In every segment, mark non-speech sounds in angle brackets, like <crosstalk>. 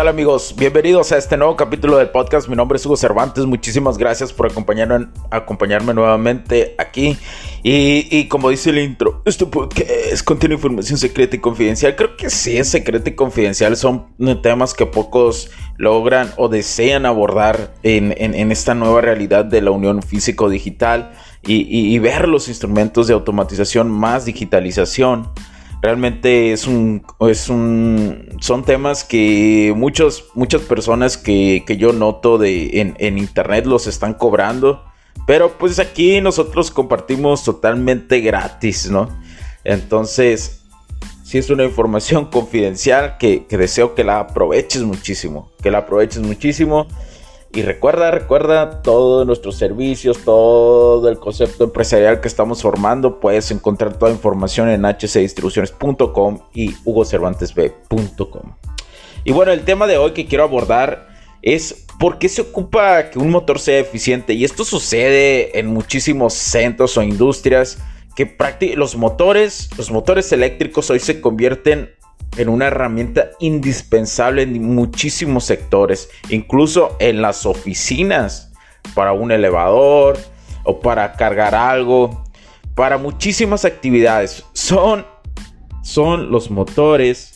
Hola amigos? Bienvenidos a este nuevo capítulo del podcast. Mi nombre es Hugo Cervantes. Muchísimas gracias por acompañarme, nuevamente aquí. Y, como dice el intro, este podcast contiene información secreta y confidencial. Creo que sí es secreta y confidencial. Son temas que pocos logran o desean abordar en, esta nueva realidad de la unión físico-digital y ver los instrumentos de automatización más digitalización. Realmente es un, es un, son temas que muchos, muchas personas que, yo noto de, en, internet los están cobrando. Pero pues aquí nosotros compartimos totalmente gratis, ¿no? Entonces, si es una información <laughs> confidencial que, que deseo que la aproveches muchísimo. Que la aproveches muchísimo. Y recuerda, recuerda todos nuestros servicios, todo el concepto empresarial que estamos formando. Puedes encontrar toda información en hcdistribuciones.com y hugocervantesb.com. Y bueno, el tema de hoy que quiero abordar es por qué se ocupa que un motor sea eficiente. Y esto sucede en muchísimos centros o industrias que los motores, los motores eléctricos hoy se convierten en una herramienta indispensable en muchísimos sectores, incluso en las oficinas, para un elevador o para cargar algo, para muchísimas actividades. Son, son los motores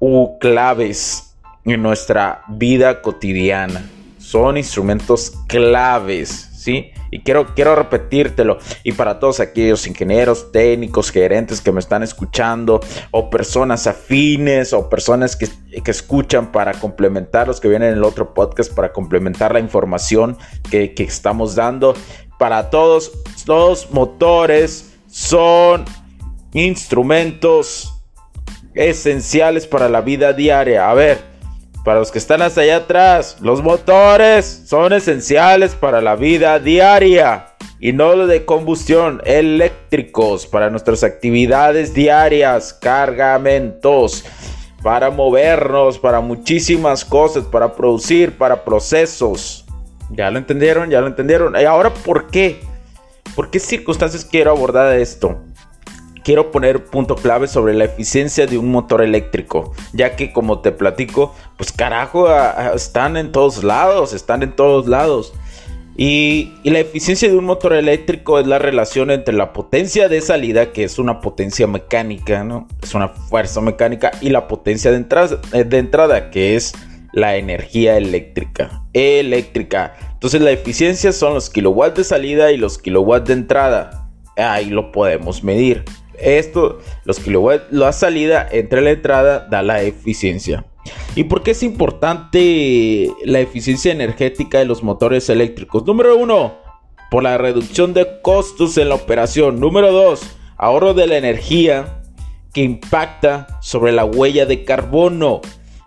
u claves en nuestra vida cotidiana. Son instrumentos claves, ¿sí? Y quiero, quiero repetírtelo. Y para todos aquellos ingenieros, técnicos, gerentes que me están escuchando, o personas afines, o personas que, escuchan para complementar los que vienen en el otro podcast, para complementar la información que, que estamos dando. Para todos, los motores son instrumentos esenciales para la vida diaria. A ver, para los que están hasta allá atrás, los motores son esenciales para la vida diaria y no de combustión, eléctricos para nuestras actividades diarias, cargamentos, para movernos, para muchísimas cosas, para producir, para procesos. ¿Ya lo entendieron? ¿Ya lo entendieron? ¿Y ahora por qué? ¿Por qué circunstancias quiero abordar esto? Quiero poner punto clave sobre la eficiencia de un motor eléctrico, ya que como te platico, pues carajo, están en todos lados, están en todos lados. Y, la eficiencia de un motor eléctrico es la relación entre la potencia de salida, que es una potencia mecánica, ¿no? Es una fuerza mecánica, y la potencia de entrada, de entrada que es la energía eléctrica. Eléctrica. Entonces la eficiencia son los kilowatts de salida y los kilowatts de entrada. Ahí lo podemos medir. Esto, los kilowatts, la salida entre la entrada da la eficiencia. ¿Y por qué es importante la eficiencia energética de los motores eléctricos? Número uno, por la reducción de costos en la operación. Número dos, ahorro de la energía que impacta sobre la huella de carbono.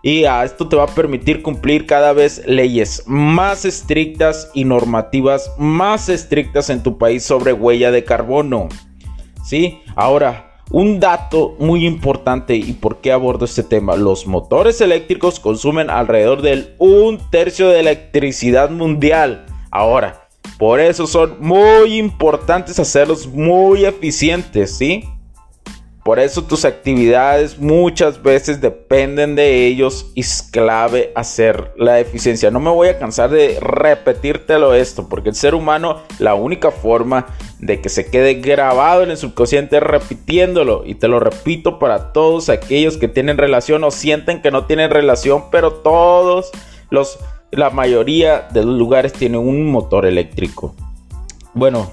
Y a esto te va a permitir cumplir cada vez leyes más estrictas y normativas más estrictas en tu país sobre huella de carbono. ¿Sí? Ahora, un dato muy importante y por qué abordo este tema. Los motores eléctricos consumen alrededor del un tercio de electricidad mundial. Ahora, por eso son muy importantes hacerlos muy eficientes, ¿sí? Por eso tus actividades muchas veces dependen de ellos y es clave hacer la eficiencia. No me voy a cansar de repetírtelo esto, porque el ser humano, la única forma de que se quede grabado en el subconsciente es repitiéndolo. Y te lo repito para todos aquellos que tienen relación o sienten que no tienen relación, pero todos los, la mayoría de los lugares tienen un motor eléctrico. Bueno,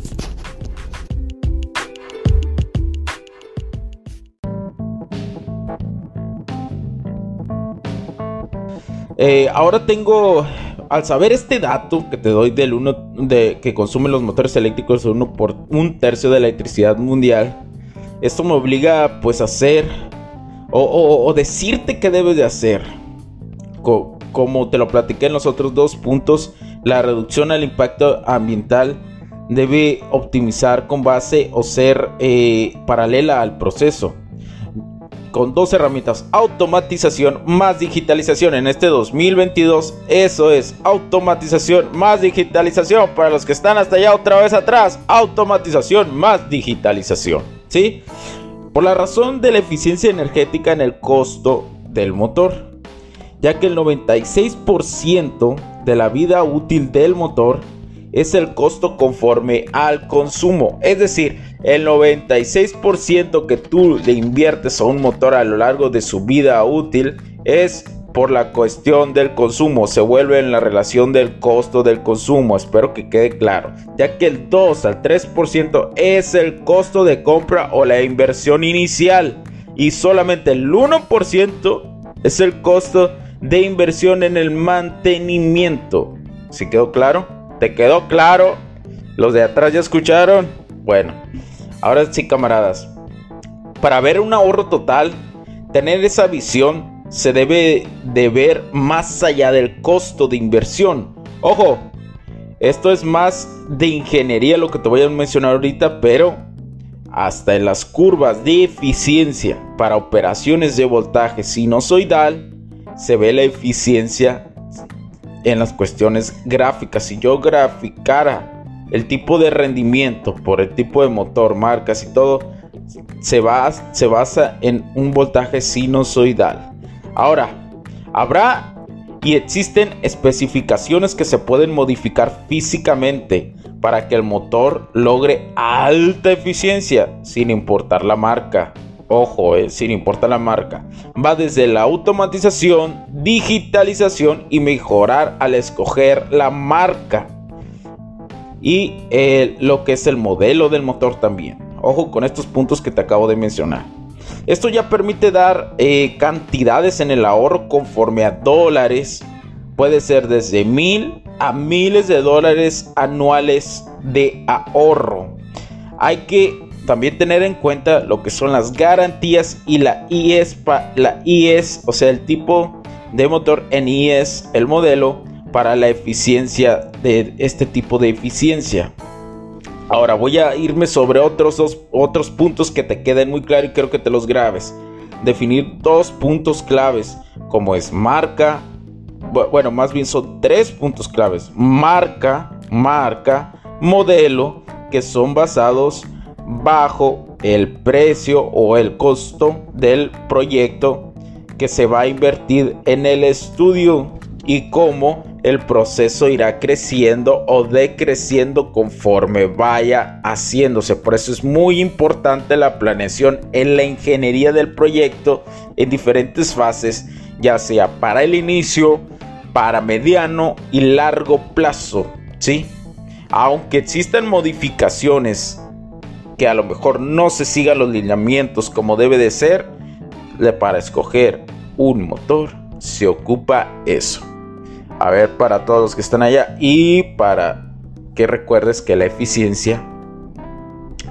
Eh, ahora tengo, al saber este dato que te doy del uno de que consumen los motores eléctricos uno por un tercio de la electricidad mundial, esto me obliga pues a hacer o, decirte qué debes de hacer. como te lo platiqué en los otros dos puntos, la reducción al impacto ambiental debe optimizar con base o ser eh, paralela al proceso con dos herramientas, automatización más digitalización en este 2022. Eso es, automatización más digitalización. Para los que están hasta allá otra vez atrás, automatización más digitalización. ¿Sí? Por la razón de la eficiencia energética en el costo del motor. Ya que el 96% de la vida útil del motor es el costo conforme al consumo. Es decir, el 96% que tú le inviertes a un motor a lo largo de su vida útil es por la cuestión del consumo, se vuelve en la relación del costo del consumo, espero que quede claro, ya que el 2 al 3% es el costo de compra o la inversión inicial y solamente el 1% es el costo de inversión en el mantenimiento. ¿Sí quedó claro? ¿Te quedó claro? ¿Los de atrás ya escucharon? Bueno, ahora sí camaradas. Para ver un ahorro total, tener esa visión se debe de ver más allá del costo de inversión. Ojo, esto es más de ingeniería lo que te voy a mencionar ahorita, pero hasta en las curvas de eficiencia para operaciones de voltaje sinusoidal se ve la eficiencia en las cuestiones gráficas. Si yo graficara el tipo de rendimiento por el tipo de motor, marcas y todo, se, basa en un voltaje sinusoidal. Ahora, habrá y existen especificaciones que se pueden modificar físicamente para que el motor logre alta eficiencia sin importar la marca. Ojo, eh, sin importar la marca. Va desde la automatización, digitalización y mejorar al escoger la marca. Y eh, lo que es el modelo del motor también. Ojo con estos puntos que te acabo de mencionar. Esto ya permite dar eh, cantidades en el ahorro conforme a dólares. Puede ser desde mil a miles de dólares anuales de ahorro. Hay que también tener en cuenta lo que son las garantías y la IES, la IES, o sea, el tipo de motor en IES, el modelo para la eficiencia de este tipo de eficiencia. Ahora voy a irme sobre otros dos otros puntos que te queden muy claros y quiero que te los grabes. Definir dos puntos claves, como es marca, bueno, más bien son tres puntos claves. Marca, marca, modelo, que son basados bajo el precio o el costo del proyecto que se va a invertir en el estudio y cómo el proceso irá creciendo o decreciendo conforme vaya haciéndose. Por eso es muy importante la planeación en la ingeniería del proyecto en diferentes fases, ya sea para el inicio, para mediano y largo plazo, ¿sí? Aunque existan modificaciones que a lo mejor no se sigan los lineamientos como debe de ser, para escoger un motor se ocupa eso. A ver, para todos los que están allá y para que recuerdes que la eficiencia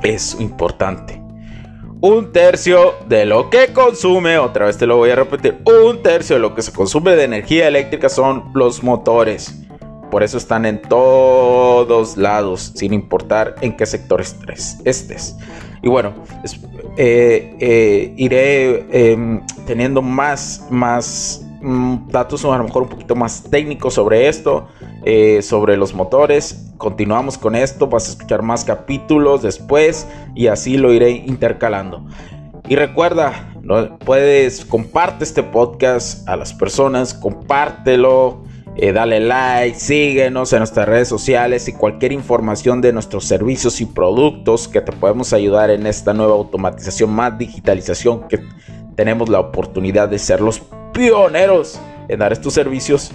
es importante. Un tercio de lo que consume, otra vez te lo voy a repetir, un tercio de lo que se consume de energía eléctrica son los motores. Por eso están en todos lados, sin importar en qué sector estés. Y bueno, eh, eh, iré em, teniendo más, más mm, datos, a lo mejor un poquito más técnicos sobre esto eh, sobre los motores. Continuamos con esto, vas a escuchar más capítulos después y así lo iré intercalando. Y recuerda, ¿no? puedes comparte este podcast a las personas, compártelo, eh, dale like, síguenos en nuestras redes sociales y cualquier información de nuestros servicios y productos que te podemos ayudar en esta nueva automatización, más digitalización que tenemos la oportunidad de ser los pioneros en dar estos servicios.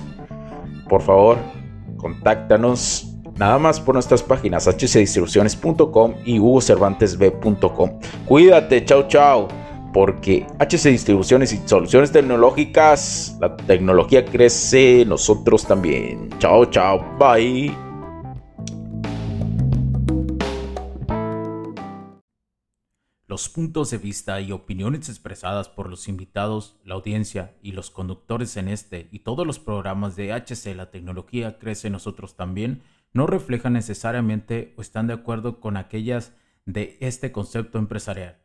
Por favor, contáctanos nada más por nuestras páginas hcdistribuciones.com y hugocervantesb.com. Cuídate, chao chao, porque HC Distribuciones y Soluciones Tecnológicas, la tecnología crece, nosotros también. Chao chao, bye. Los puntos de vista y opiniones expresadas por los invitados, la audiencia y los conductores en este y todos los programas de HC La Tecnología Crece Nosotros también no reflejan necesariamente o están de acuerdo con aquellas de este concepto empresarial,